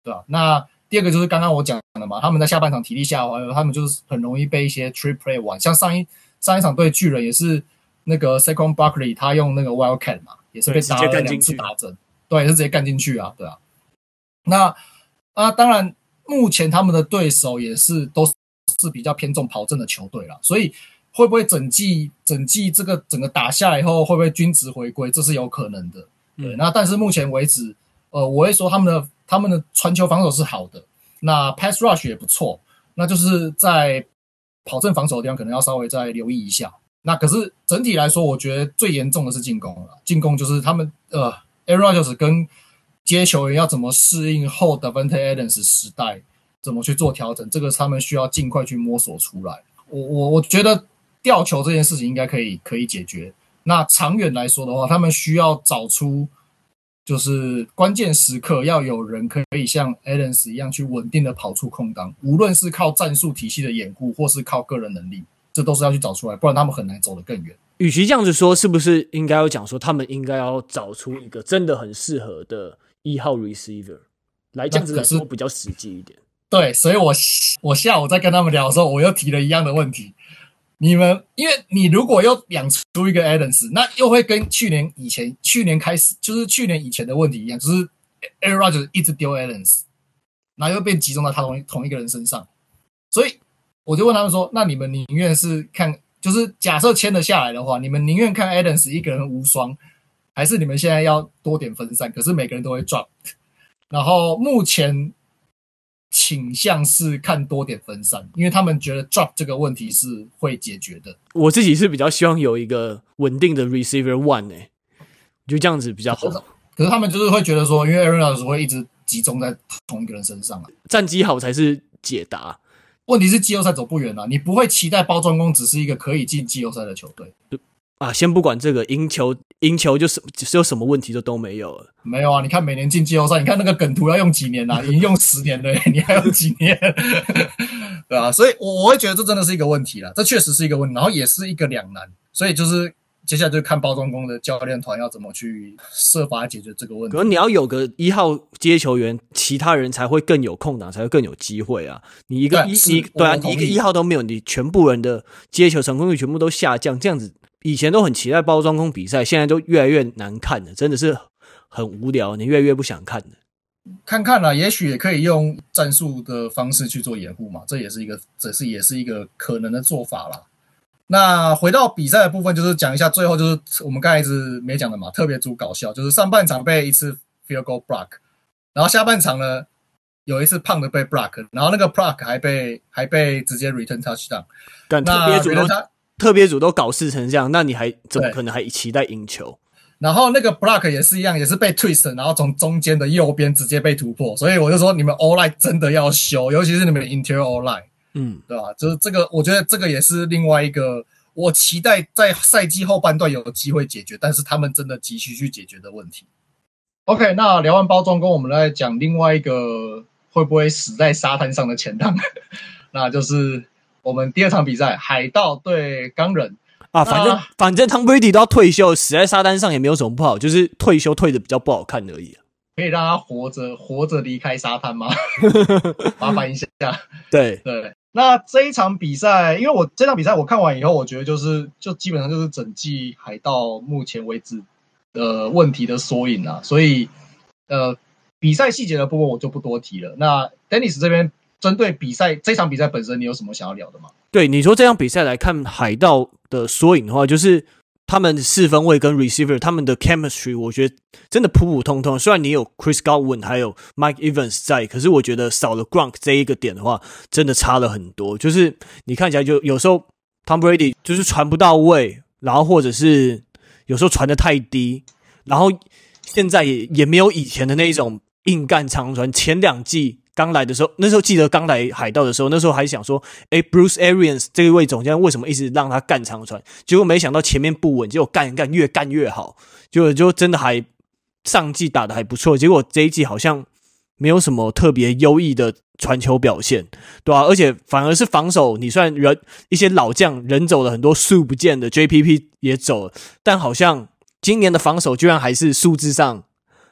对吧？那第二个就是刚刚我讲的嘛，他们在下半场体力下滑，他们就是很容易被一些 trick play 玩，像上一上一场对巨人也是那个 Second Buckley 他用那个 Wildcat 嘛，也是被打了两次打针，对，是直接干进去啊，对啊。那啊，当然目前他们的对手也是都是比较偏重跑阵的球队啦，所以。会不会整季整季这个整个打下来以后会不会均值回归？这是有可能的。对，那但是目前为止，呃，我会说他们的他们的传球防守是好的，那 pass rush 也不错，那就是在跑阵防守的地方可能要稍微再留意一下。那可是整体来说，我觉得最严重的是进攻了。进攻就是他们呃，Aaron Rodgers 跟接球员要怎么适应后 Davante Adams 时代，怎么去做调整，这个他们需要尽快去摸索出来。我我我觉得。吊球这件事情应该可以可以解决。那长远来说的话，他们需要找出，就是关键时刻要有人可以像 a l e n s 一样去稳定的跑出空档，无论是靠战术体系的掩护，或是靠个人能力，这都是要去找出来，不然他们很难走得更远。与其这样子说，是不是应该要讲说，他们应该要找出一个真的很适合的一号 receiver 来这样子来说比较实际一点？对，所以我我下午在跟他们聊的时候，我又提了一样的问题。你们，因为你如果又养出一个 Adams，那又会跟去年以前、去年开始，就是去年以前的问题一样，就是 Aaron Rodgers 一直丢 Adams，然后又被集中到他同同一个人身上，所以我就问他们说：“那你们宁愿是看，就是假设签了下来的话，你们宁愿看 Adams 一个人无双，还是你们现在要多点分散？可是每个人都会 drop，然后目前。”倾向是看多点分散，因为他们觉得 drop 这个问题是会解决的。我自己是比较希望有一个稳定的 receiver one 诶、欸，就这样子比较好。可是他们就是会觉得说，因为 Aaron Rodgers 会一直集中在同一个人身上啊，战绩好才是解答。问题是季后赛走不远了，你不会期待包装工只是一个可以进季后赛的球队。啊，先不管这个赢球，赢球就是只有什么问题就都没有了。没有啊，你看每年进季后赛，你看那个梗图要用几年啊？[LAUGHS] 已经用十年了，你还用几年？[LAUGHS] 对啊，所以我我会觉得这真的是一个问题了，这确实是一个问题，然后也是一个两难。所以就是接下来就看包装工的教练团要怎么去设法解决这个问题。可能你要有个一号接球员，其他人才会更有空档，才会更有机会啊。你一个一你对啊，你一个一号都没有，你全部人的接球成功率全部都下降，这样子。以前都很期待包装工比赛，现在都越来越难看了，真的是很无聊，你越来越不想看了。看看啦，也许也可以用战术的方式去做掩护嘛，这也是一个，这是也是一个可能的做法啦。那回到比赛的部分，就是讲一下最后就是我们刚才一直没讲的嘛，特别足搞笑，就是上半场被一次 field goal block，然后下半场呢有一次胖的被 block，然后那个 block 还被还被直接 return touchdown，但特别主动他。特别组都搞事成这样，那你还怎么可能还期待赢球？然后那个 block 也是一样，也是被 twist，然后从中间的右边直接被突破。所以我就说，你们 O-line 真的要修，尤其是你们 interior O-line，嗯，对吧？就是这个，我觉得这个也是另外一个我期待在赛季后半段有机会解决，但是他们真的急需去解决的问题。OK，那聊完包装工，我们来讲另外一个会不会死在沙滩上的钱塘，[LAUGHS] 那就是。我们第二场比赛，海盗对钢人啊，反正反正汤布瑞迪都要退休，死在沙滩上也没有什么不好，就是退休退的比较不好看而已。啊可以让他活着活着离开沙滩吗？[LAUGHS] 麻烦一下。对对，那这一场比赛，因为我这场比赛我看完以后，我觉得就是就基本上就是整季海盗目前为止的问题的缩影啊，所以呃比赛细节的部分我就不多提了。那 Dennis 这边针对比赛这场比赛本身，你有什么想要聊的吗？对，你说这场比赛来看海盗的缩影的话，就是。他们四分卫跟 receiver 他们的 chemistry 我觉得真的普普通通。虽然你有 Chris Godwin 还有 Mike Evans 在，可是我觉得少了 Gronk 这一个点的话，真的差了很多。就是你看起来就有时候 Tom Brady 就是传不到位，然后或者是有时候传的太低，然后现在也也没有以前的那一种硬干长传。前两季。刚来的时候，那时候记得刚来海盗的时候，那时候还想说，哎，Bruce Arians 这一位总监为什么一直让他干长传？结果没想到前面不稳，结果干一干越干越好，就就真的还上季打得还不错。结果这一季好像没有什么特别优异的传球表现，对吧、啊？而且反而是防守，你算人一些老将人走了很多，数不见的 JPP 也走了，但好像今年的防守居然还是数字上。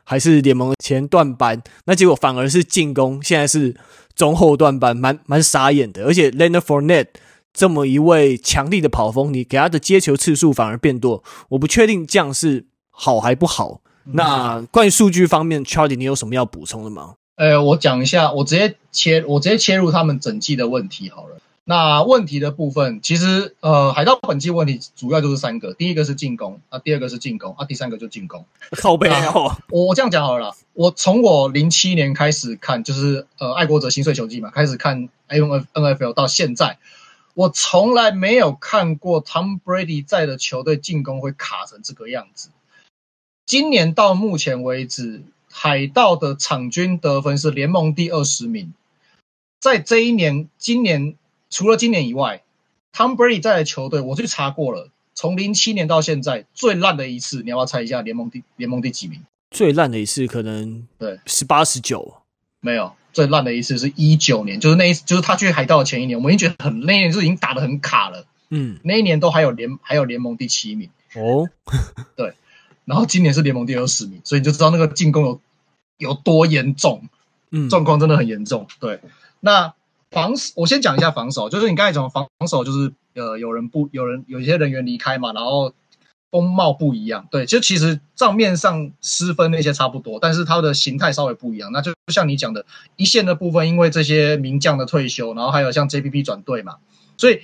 还是联盟前段班，那结果反而是进攻，现在是中后段班，蛮蛮傻眼的。而且 Leonard Fournette 这么一位强力的跑锋，你给他的接球次数反而变多，我不确定这样是好还不好。那关于数据方面，Charlie，你有什么要补充的吗？呃，我讲一下，我直接切，我直接切入他们整季的问题好了。那问题的部分，其实呃，海盗本季问题主要就是三个，第一个是进攻啊，第二个是进攻啊，第三个就进攻。靠背哦，我我这样讲好了啦，我从我零七年开始看，就是呃爱国者新岁球季嘛，开始看 NFL 到现在，我从来没有看过 Tom Brady 在的球队进攻会卡成这个样子。今年到目前为止，海盗的场均得分是联盟第二十名，在这一年，今年。除了今年以外，Tom Brady 在的球队，我去查过了，从零七年到现在最烂的一次，你要不要猜一下联盟第联盟第几名？最烂的一次可能对。十八十九，没有，最烂的一次是一九年，就是那一次，就是他去海盗的前一年，我们已经觉得很那一年就已经打得很卡了，嗯，那一年都还有联还有联盟第七名。哦，[LAUGHS] 对，然后今年是联盟第二十名，所以你就知道那个进攻有有多严重，嗯，状况真的很严重，对，那。防守，我先讲一下防守，就是你刚才讲的防守，就是呃，有人不有人有一些人员离开嘛，然后风貌不一样，对，就其实账面上失分那些差不多，但是它的形态稍微不一样。那就像你讲的，一线的部分，因为这些名将的退休，然后还有像 JPP 转队嘛，所以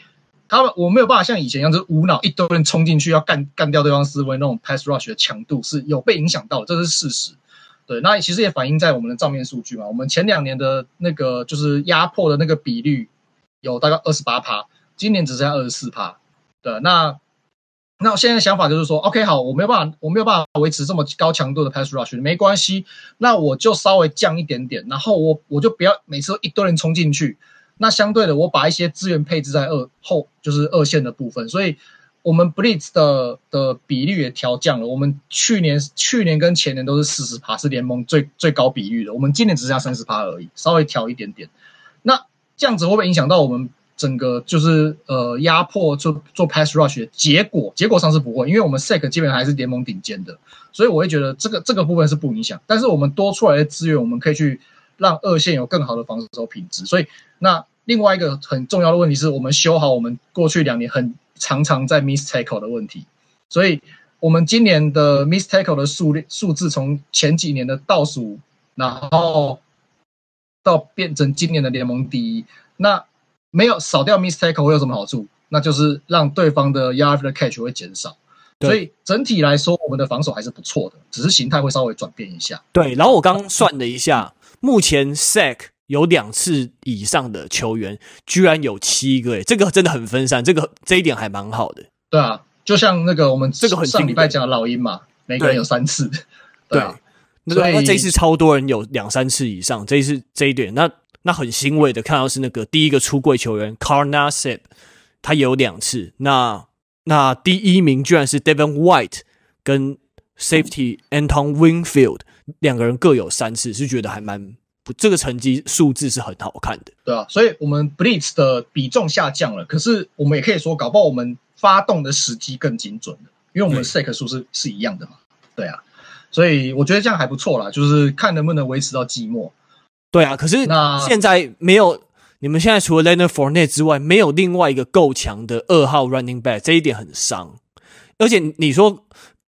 他们我没有办法像以前一样，就是无脑一堆人冲进去要干干掉对方四分那种 pass rush 的强度是有被影响到的，这是事实。对，那其实也反映在我们的账面数据嘛。我们前两年的那个就是压迫的那个比率有大概二十八趴，今年只剩下二十四趴。对，那那我现在的想法就是说，OK，好，我没有办法，我没有办法维持这么高强度的 pass rush，没关系，那我就稍微降一点点，然后我我就不要每次都一堆人冲进去。那相对的，我把一些资源配置在二后，就是二线的部分，所以。我们 Blitz 的的比率也调降了。我们去年去年跟前年都是四十趴，是联盟最最高比率的。我们今年只剩下三十趴而已，稍微调一点点。那这样子会不会影响到我们整个就是呃压迫做做 pass rush 的结果？结果上是不会，因为我们 Sack 基本上还是联盟顶尖的，所以我会觉得这个这个部分是不影响。但是我们多出来的资源，我们可以去让二线有更好的防守品质。所以那另外一个很重要的问题是我们修好我们过去两年很。常常在 miss tackle 的问题，所以我们今年的 miss tackle 的数量数字从前几年的倒数，然后到变成今年的联盟第一。那没有少掉 miss tackle 会有什么好处？那就是让对方的 yard after catch 会减少。所以整体来说，我们的防守还是不错的，只是形态会稍微转变一下。对，然后我刚刚算了一下，目前 sack。有两次以上的球员，居然有七个，诶，这个真的很分散，这个这一点还蛮好的。对啊，就像那个我们这个很上礼拜讲的老鹰嘛，每个人有三次。[LAUGHS] 对，啊、对，那这一次超多人有两三次以上，这一次这一点，那那很欣慰的看到是那个第一个出柜球员 Carl Nassib，他有两次。那那第一名居然是 Devin White 跟 Safety Anton Winfield 两个人各有三次，是觉得还蛮。这个成绩数字是很好看的，对啊，所以我们 Blitz 的比重下降了，可是我们也可以说，搞不好我们发动的时机更精准了，因为我们 Sack 数是是一样的嘛，对啊，所以我觉得这样还不错啦，就是看能不能维持到季末。对啊，可是那现在没有，你们现在除了 Leonard Fournette 之外，没有另外一个够强的二号 Running Back，这一点很伤。而且你说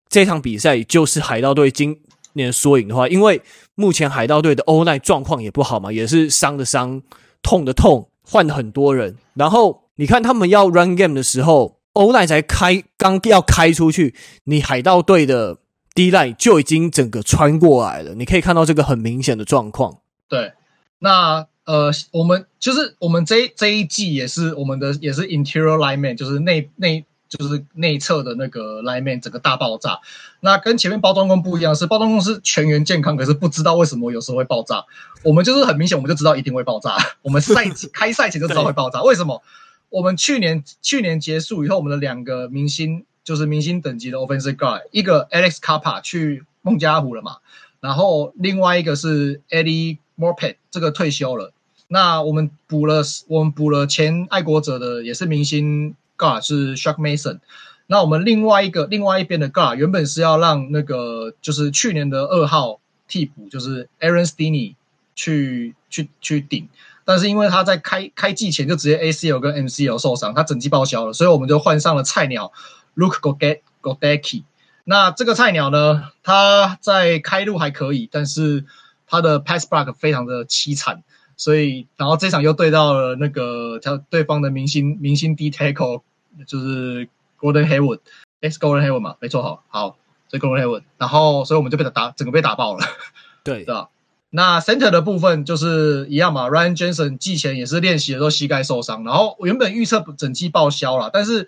这场比赛就是海盗队今年缩影的话，因为目前海盗队的 O-line 状况也不好嘛，也是伤的伤，痛的痛，换了很多人。然后你看他们要 run game 的时候，O-line 才开刚要开出去，你海盗队的 D-line 就已经整个穿过来了。你可以看到这个很明显的状况。对，那呃，我们就是我们这这一季也是我们的也是 interior lineman，就是内内。就是内侧的那个 lineman 整个大爆炸，那跟前面包装工不一样，是包装工是全员健康，可是不知道为什么有时候会爆炸。我们就是很明显，我们就知道一定会爆炸。我们赛季开赛前就知道会爆炸，为什么？我们去年去年结束以后，我们的两个明星就是明星等级的 offensive guard，一个 Alex Cappa 去孟加拉虎了嘛，然后另外一个是 Eddie Morpet 这个退休了。那我们补了，我们补了前爱国者的也是明星。Guard 是 Shaq Mason，那我们另外一个另外一边的 Guard 原本是要让那个就是去年的二号替补就是 Aaron Stinnie 去去去顶，但是因为他在开开季前就直接 ACL 跟 MCL 受伤，他整季报销了，所以我们就换上了菜鸟 Luke Goedeke。那这个菜鸟呢，他在开路还可以，但是他的 Pass Block 非常的凄惨。所以，然后这场又对到了那个他对方的明星明星 D tackle，就是 Gordon Hayward，是 Gordon Hayward 嘛，没错，好，好，所以 Gordon Hayward，然后所以我们就被他打，整个被打爆了，[LAUGHS] 对，是吧？那 Center 的部分就是一样嘛，Ryan Jensen 季前也是练习的时候膝盖受伤，然后原本预测整季报销了，但是，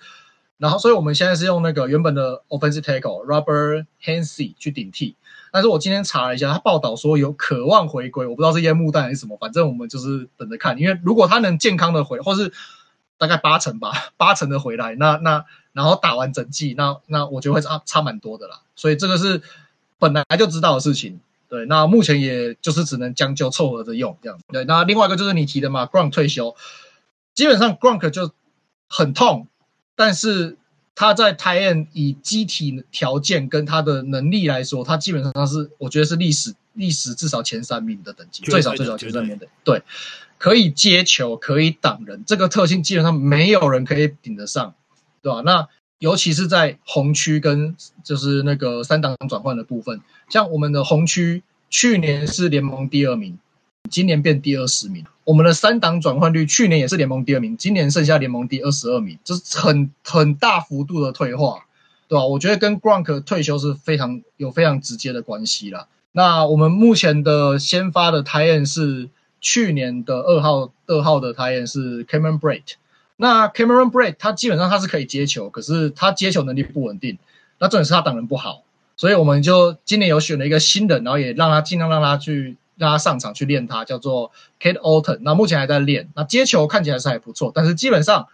然后所以我们现在是用那个原本的 Offensive tackle Robert Hainsey 去顶替。但是我今天查了一下，他报道说有渴望回归，我不知道是烟幕弹还是什么，反正我们就是等着看。因为如果他能健康的回，或是大概八成吧，八成的回来，那那然后打完整季，那那我觉得会差差蛮多的啦。所以这个是本来就知道的事情。对，那目前也就是只能将就凑合着用这样。对，那另外一个就是你提的嘛，Gronk 退休，基本上 Gronk 就很痛，但是。他在 tight end 以机体条件跟他的能力来说，他基本上他是我觉得是历史历史至少前三名的等级，最少最少前三名的。对，可以接球，可以挡人，这个特性基本上没有人可以顶得上，对吧？那尤其是在红区跟就是那个三档转换的部分，像我们的红区去年是联盟第二名。今年变第二十名，我们的三档转换率去年也是联盟第二名，今年剩下联盟第二十二名，这是很很大幅度的退化，对吧？我觉得跟 Gronk 退休是非常有非常直接的关系啦。那我们目前的先发的 t i e n 是去年的二号二号的 t i e n 是 Cameron Brate，那 Cameron Brate 他基本上他是可以接球，可是他接球能力不稳定，那重点是他挡人不好，所以我们就今年有选了一个新的，然后也让他尽量让他去。让他上场去练，他叫做 Kate Alton，那目前还在练。那接球看起来是还不错，但是基本上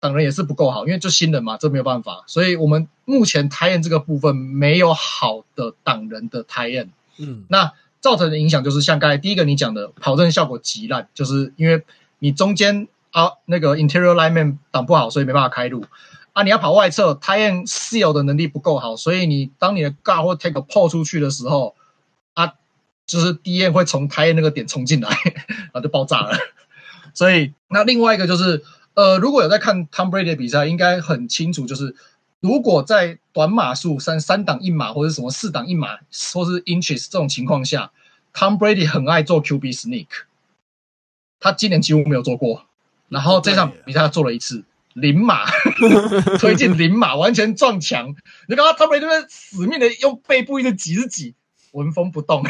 挡人也是不够好，因为就新人嘛，这没有办法。所以我们目前 tight end 这个部分没有好的挡人的 tight end。嗯，那造成的影响就是像刚才第一个你讲的，跑阵效果极烂，就是因为你中间啊那个 interior lineman 挡不好，所以没办法开路啊。你要跑外侧，tight end seal 的能力不够好，所以你当你的 guard 或 take 破出去的时候啊。就是 D-end 会从台那个点冲进来，然后就爆炸了。所以那另外一个就是，呃，如果有在看 Tom Brady 的比赛，应该很清楚，就是如果在短码数三三档一码或者什么四档一码或是 inches 这种情况下，Tom Brady 很爱做 QB sneak，他今年几乎没有做过。然后这场比赛做了一次零码 [LAUGHS] 推进零码，完全撞墙。你看他 Tom Brady 这边死命的用背部一直挤着挤，纹风不动。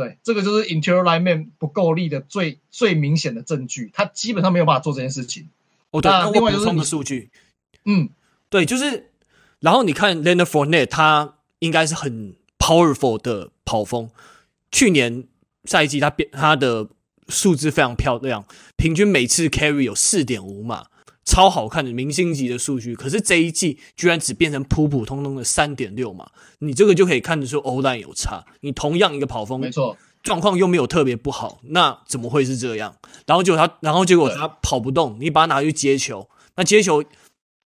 对，这个就是 interior lineman 不够力的最最明显的证据，他基本上没有办法做这件事情。哦，对，那另外就是数据，嗯，对，就是，然后你看 Leonard Fournette，他应该是很 powerful 的跑锋，去年赛季他变他的数字非常漂亮，平均每次 carry 有四点五码。超好看的明星级的数据，可是这一季居然只变成普普通通的三点六嘛？你这个就可以看得出 O-line 有差。你同样一个跑风，没错，状况又没有特别不好，那怎么会是这样？然后结果他，然后结果他跑不动，你把他拿去接球，那接球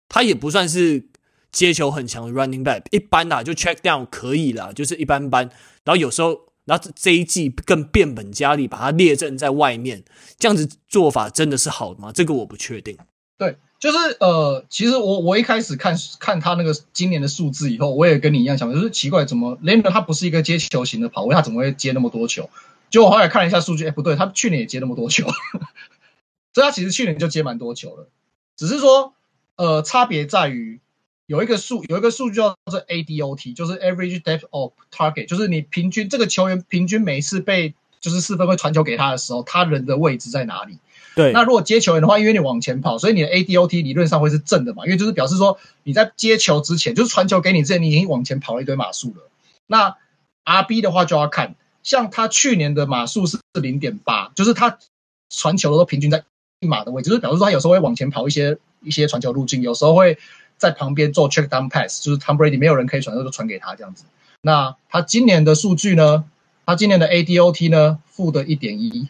他也不算是接球很强的 running back，一般啦，就 check down 可以啦，就是一般般。然后有时候，然后这一季更变本加厉，把它列阵在外面，这样子做法真的是好的吗？这个我不确定。对，就是呃，其实我我一开始看看他那个今年的数字以后，我也跟你一样想，就是奇怪，怎么 Leonard 他不是一个接球型的跑位，他怎么会接那么多球？结果我后来看了一下数据，哎，不对，他去年也接那么多球，[LAUGHS] 所以他其实去年就接蛮多球了，只是说呃，差别在于有一个数有一个数据叫做 ADOT，就是 Average Depth of Target，就是你平均这个球员平均每一次被就是四分卫传球给他的时候，他人的位置在哪里？对，那如果接球员的话，因为你往前跑，所以你的 ADOT 理论上会是正的嘛，因为就是表示说你在接球之前，就是传球给你之前，你已经往前跑了一堆码数了。那 RB 的话就要看，像他去年的码数是零点八，就是他传球的都平均在一码的位置，就是表示说他有时候会往前跑一些一些传球路径，有时候会在旁边做 check down pass，就是 Tom Brady 没有人可以传，就传给他这样子。那他今年的数据呢？他今年的 ADOT 呢？负的一点一。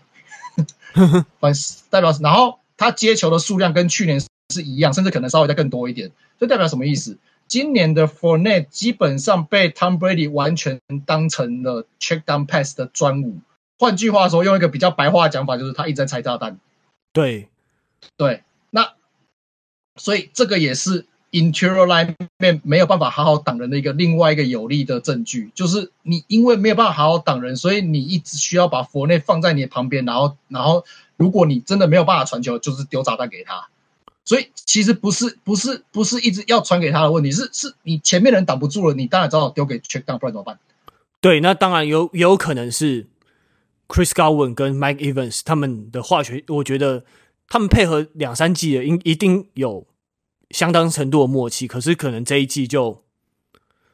反 [LAUGHS] 代表，然后他接球的数量跟去年是一样，甚至可能稍微再更多一点。这代表什么意思？今年的 Fournette 基本上被 Tom Brady 完全当成了 check down pass 的专武。换句话说，用一个比较白话的讲法，就是他一直在拆炸弹。对，对，那所以这个也是。Interior line 面没有办法好好挡人的一个另外一个有力的证据，就是你因为没有办法好好挡人，所以你一直需要把佛内放在你的旁边，然后然后如果你真的没有办法传球，就是丢炸弹给他。所以其实不是不是不是一直要传给他的问题，是是你前面人挡不住了，你当然只好丢给 check down，不然怎么办？对，那当然有有可能是 Chris Godwin 跟 Mike Evans 他们的化学，我觉得他们配合两三季的，应一定有。相当程度的默契，可是可能这一季就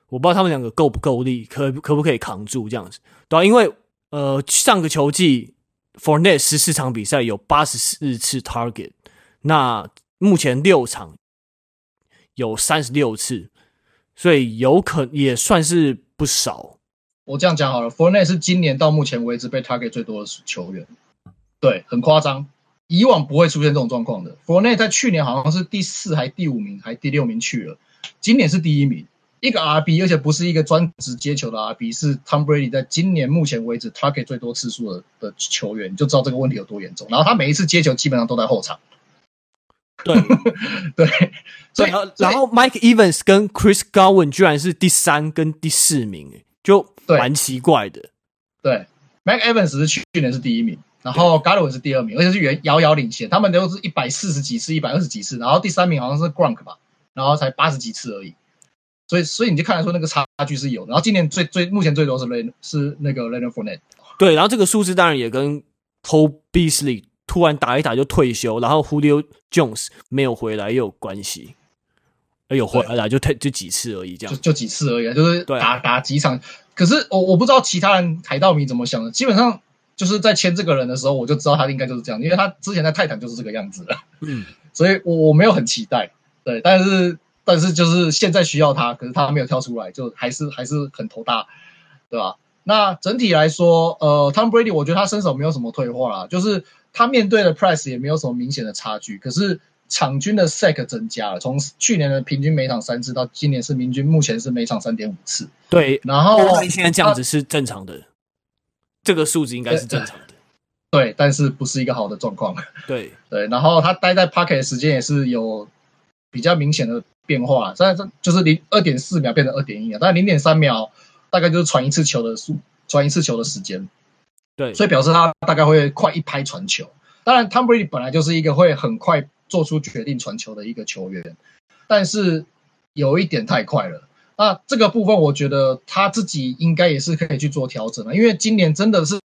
我不知道他们两个够不够力，可可不可以扛住这样子？对啊，因为呃上个球季 f o r n e t 十四场比赛有八十四次 target，那目前六场有三十六次，所以有可也算是不少。我这样讲好了 f o r n e t 是今年到目前为止被 target 最多的球员，对，很夸张。以往不会出现这种状况的。Fournette 在去年好像是第四还第五名还第六名去了，今年是第一名，一个 RB，而且不是一个专职接球的 RB，是 Tom Brady 在今年目前为止 target 最多次数的的球员，你就知道这个问题有多严重。然后他每一次接球基本上都在后场。对 [LAUGHS] 对，所以然后 Mike Evans 跟 Chris Godwin 居然是第三跟第四名，就蛮奇怪的。对，对，Mike Evans 是去年是第一名。然后 Godwin 是第二名，而且是远遥遥领先，他们都是一百四十几次、一百二十几次，然后第三名好像是 Gronk 吧，然后才八十几次而已。所以，所以你就看得出那个差距是有的。然后今年最最目前最多是 Len 是那个 Leonard Fournette。对，然后这个数字当然也跟 Cole Beasley 突然打一打就退休，然后 Julio Jones 没有回来也有关系。有回来就退就几次而已，这样就就几次而已，就是打对打几场。可是我我不知道其他人海盗迷怎么想的，基本上。就是在签这个人的时候，我就知道他应该就是这样，因为他之前在泰坦就是这个样子的，嗯，[LAUGHS] 所以我我没有很期待，对，但是但是就是现在需要他，可是他没有跳出来，就还是还是很头大，对吧？那整体来说，呃，Tom Brady，我觉得他身手没有什么退化啦，就是他面对的 Price 也没有什么明显的差距，可是场均的 Sack 增加了，从去年的平均每场三次到今年是平均目前是每场三点五次，对，然后现在这样子是正常的。这个数字应该是正常的，对，但是不是一个好的状况。对 [LAUGHS] 对，然后他待在 Pocket 的时间也是有比较明显的变化，现在这就是零二点四秒变成二点一秒，但零点三秒大概就是传一次球的速，传一次球的时间。对，所以表示他大概会快一拍传球。当然，Tom Brady 本来就是一个会很快做出决定传球的一个球员，但是有一点太快了。那这个部分，我觉得他自己应该也是可以去做调整的，因为今年真的是，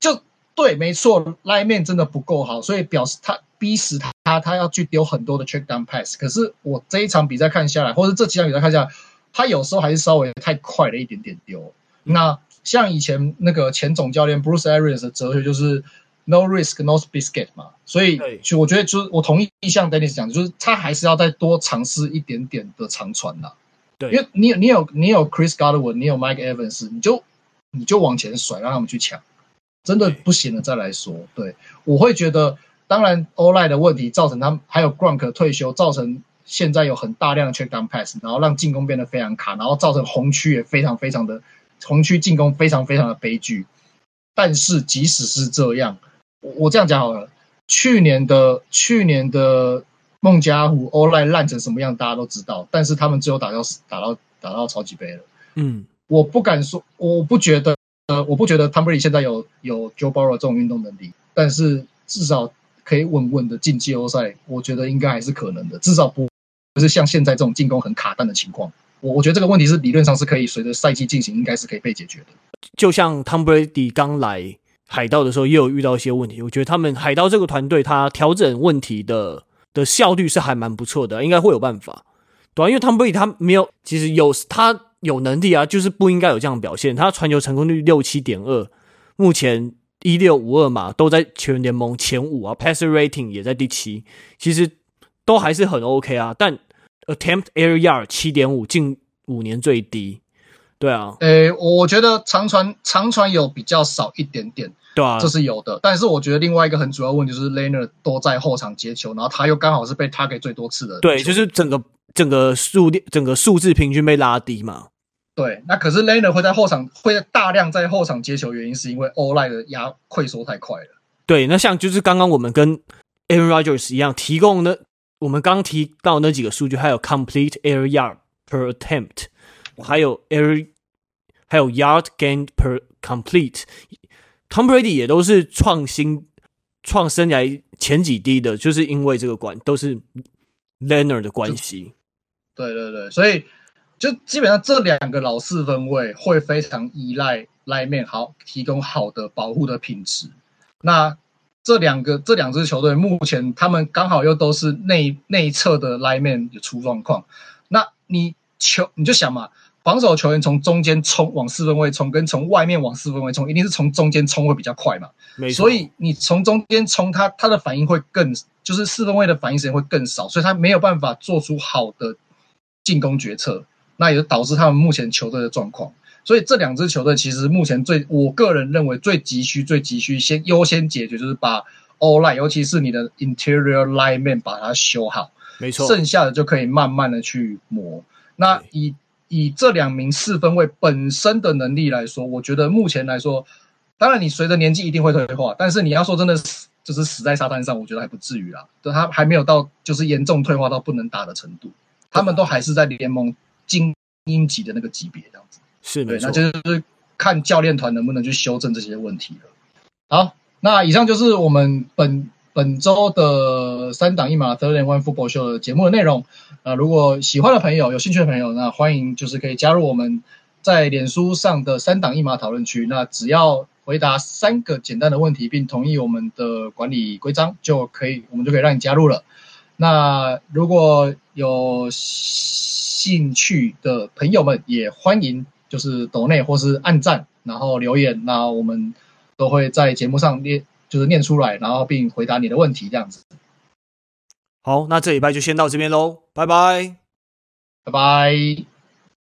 就对，没错，line 面真的不够好，所以表示他逼死他，他他要去丢很多的 check down pass。可是我这一场比赛看下来，或者这几场比赛看下来，他有时候还是稍微太快了一点点丢。那像以前那个前总教练 Bruce Arians 的哲学就是 no risk no biscuit 嘛，所以就我觉得就是我同意像 Dennis 讲的，就是他还是要再多尝试一点点的长传呐。对，因为你有你有你有 Chris Godwin，你有 Mike Evans，你就你就往前甩，让他们去抢，真的不行了再来说。对，我会觉得，当然 O-line 的问题造成他们还有 Gronk 退休，造成现在有很大量的 check down pass，然后让进攻变得非常卡，然后造成红区也非常非常的红区进攻非常非常的悲剧。但是即使是这样，我我这样讲好了，去年的去年的孟加虎、欧赖烂成什么样，大家都知道。但是他们最后打到打到打到超级杯了。嗯，我不敢说，我不觉得，呃，我不觉得 Tom Brady 现在有有 Joe Burrow 这种运动能力，但是至少可以稳稳的进季后赛，我觉得应该还是可能的。至少不不是像现在这种进攻很卡弹的情况。我我觉得这个问题是理论上是可以随着赛季进行，应该是可以被解决的。就像 Tom Brady 刚来海盗的时候，也有遇到一些问题。我觉得他们海盗这个团队，他调整问题的。的效率是还蛮不错的，应该会有办法，对啊，因为 Tom Brady 他没有，其实有他有能力啊，就是不应该有这样表现。他传球成功率六七点二，目前一六五二嘛，都在全联盟前五啊，passer rating 也在第七，其实都还是很 OK 啊。但 attempt air yard 七点五，近五年最低，对啊。诶，我觉得长传长传有比较少一点点。对啊，这是有的，但是我觉得另外一个很主要问题就是 Leonard 都在后场接球，然后他又刚好是被 target 最多次的。对，就是整个整个数整个数字平均被拉低嘛。对，那可是 Leonard 会在后场会大量在后场接球，原因是因为 O-line 的压溃缩太快了。对，那像就是刚刚我们跟 Aaron Rodgers 一样提供的，我们刚提到那几个数据，还有 complete air yard per attempt，还有 air 还有 yard gained per complete。Tom Brady 也都是创新创生涯前几低的，就是因为这个关都是 Leonard 的关系。对对对，所以就基本上这两个老四分卫会非常依赖 lineman 好提供好的保护的品质。那这两个这两支球队目前他们刚好又都是内内侧的 lineman 有出状况，那你球你就想嘛。防守球员从中间冲往四分位冲，跟从外面往四分位冲，一定是从中间冲会比较快嘛。所以你从中间冲，他他的反应会更，就是四分位的反应时间会更少，所以他没有办法做出好的进攻决策，那也就导致他们目前球队的状况。所以这两支球队其实目前最，我个人认为最急需、最急需先优先解决，就是把 O-line，尤其是你的 interior lineman 把它修好。没错。剩下的就可以慢慢的去磨。那以以这两名四分卫本身的能力来说，我觉得目前来说，当然你随着年纪一定会退化，但是你要说真的死，就是死在沙滩上，我觉得还不至于啦。对，他还没有到就是严重退化到不能打的程度，他们都还是在联盟精英级的那个级别这样子。是没错，那就是看教练团能不能去修正这些问题了。好，那以上就是我们本。本周的三档一码 Third and One Football Show 的节目的内容，呃，如果喜欢的朋友、有兴趣的朋友，那欢迎就是可以加入我们在脸书上的三档一码讨论区。那只要回答三个简单的问题，并同意我们的管理规章，就可以，我们就可以让你加入了。那如果有兴趣的朋友们，也欢迎就是抖内或是按赞，然后留言，那我们都会在节目上列。就是念出来，然后并回答你的问题，这样子。好，那这礼拜就先到这边喽，拜拜，拜拜。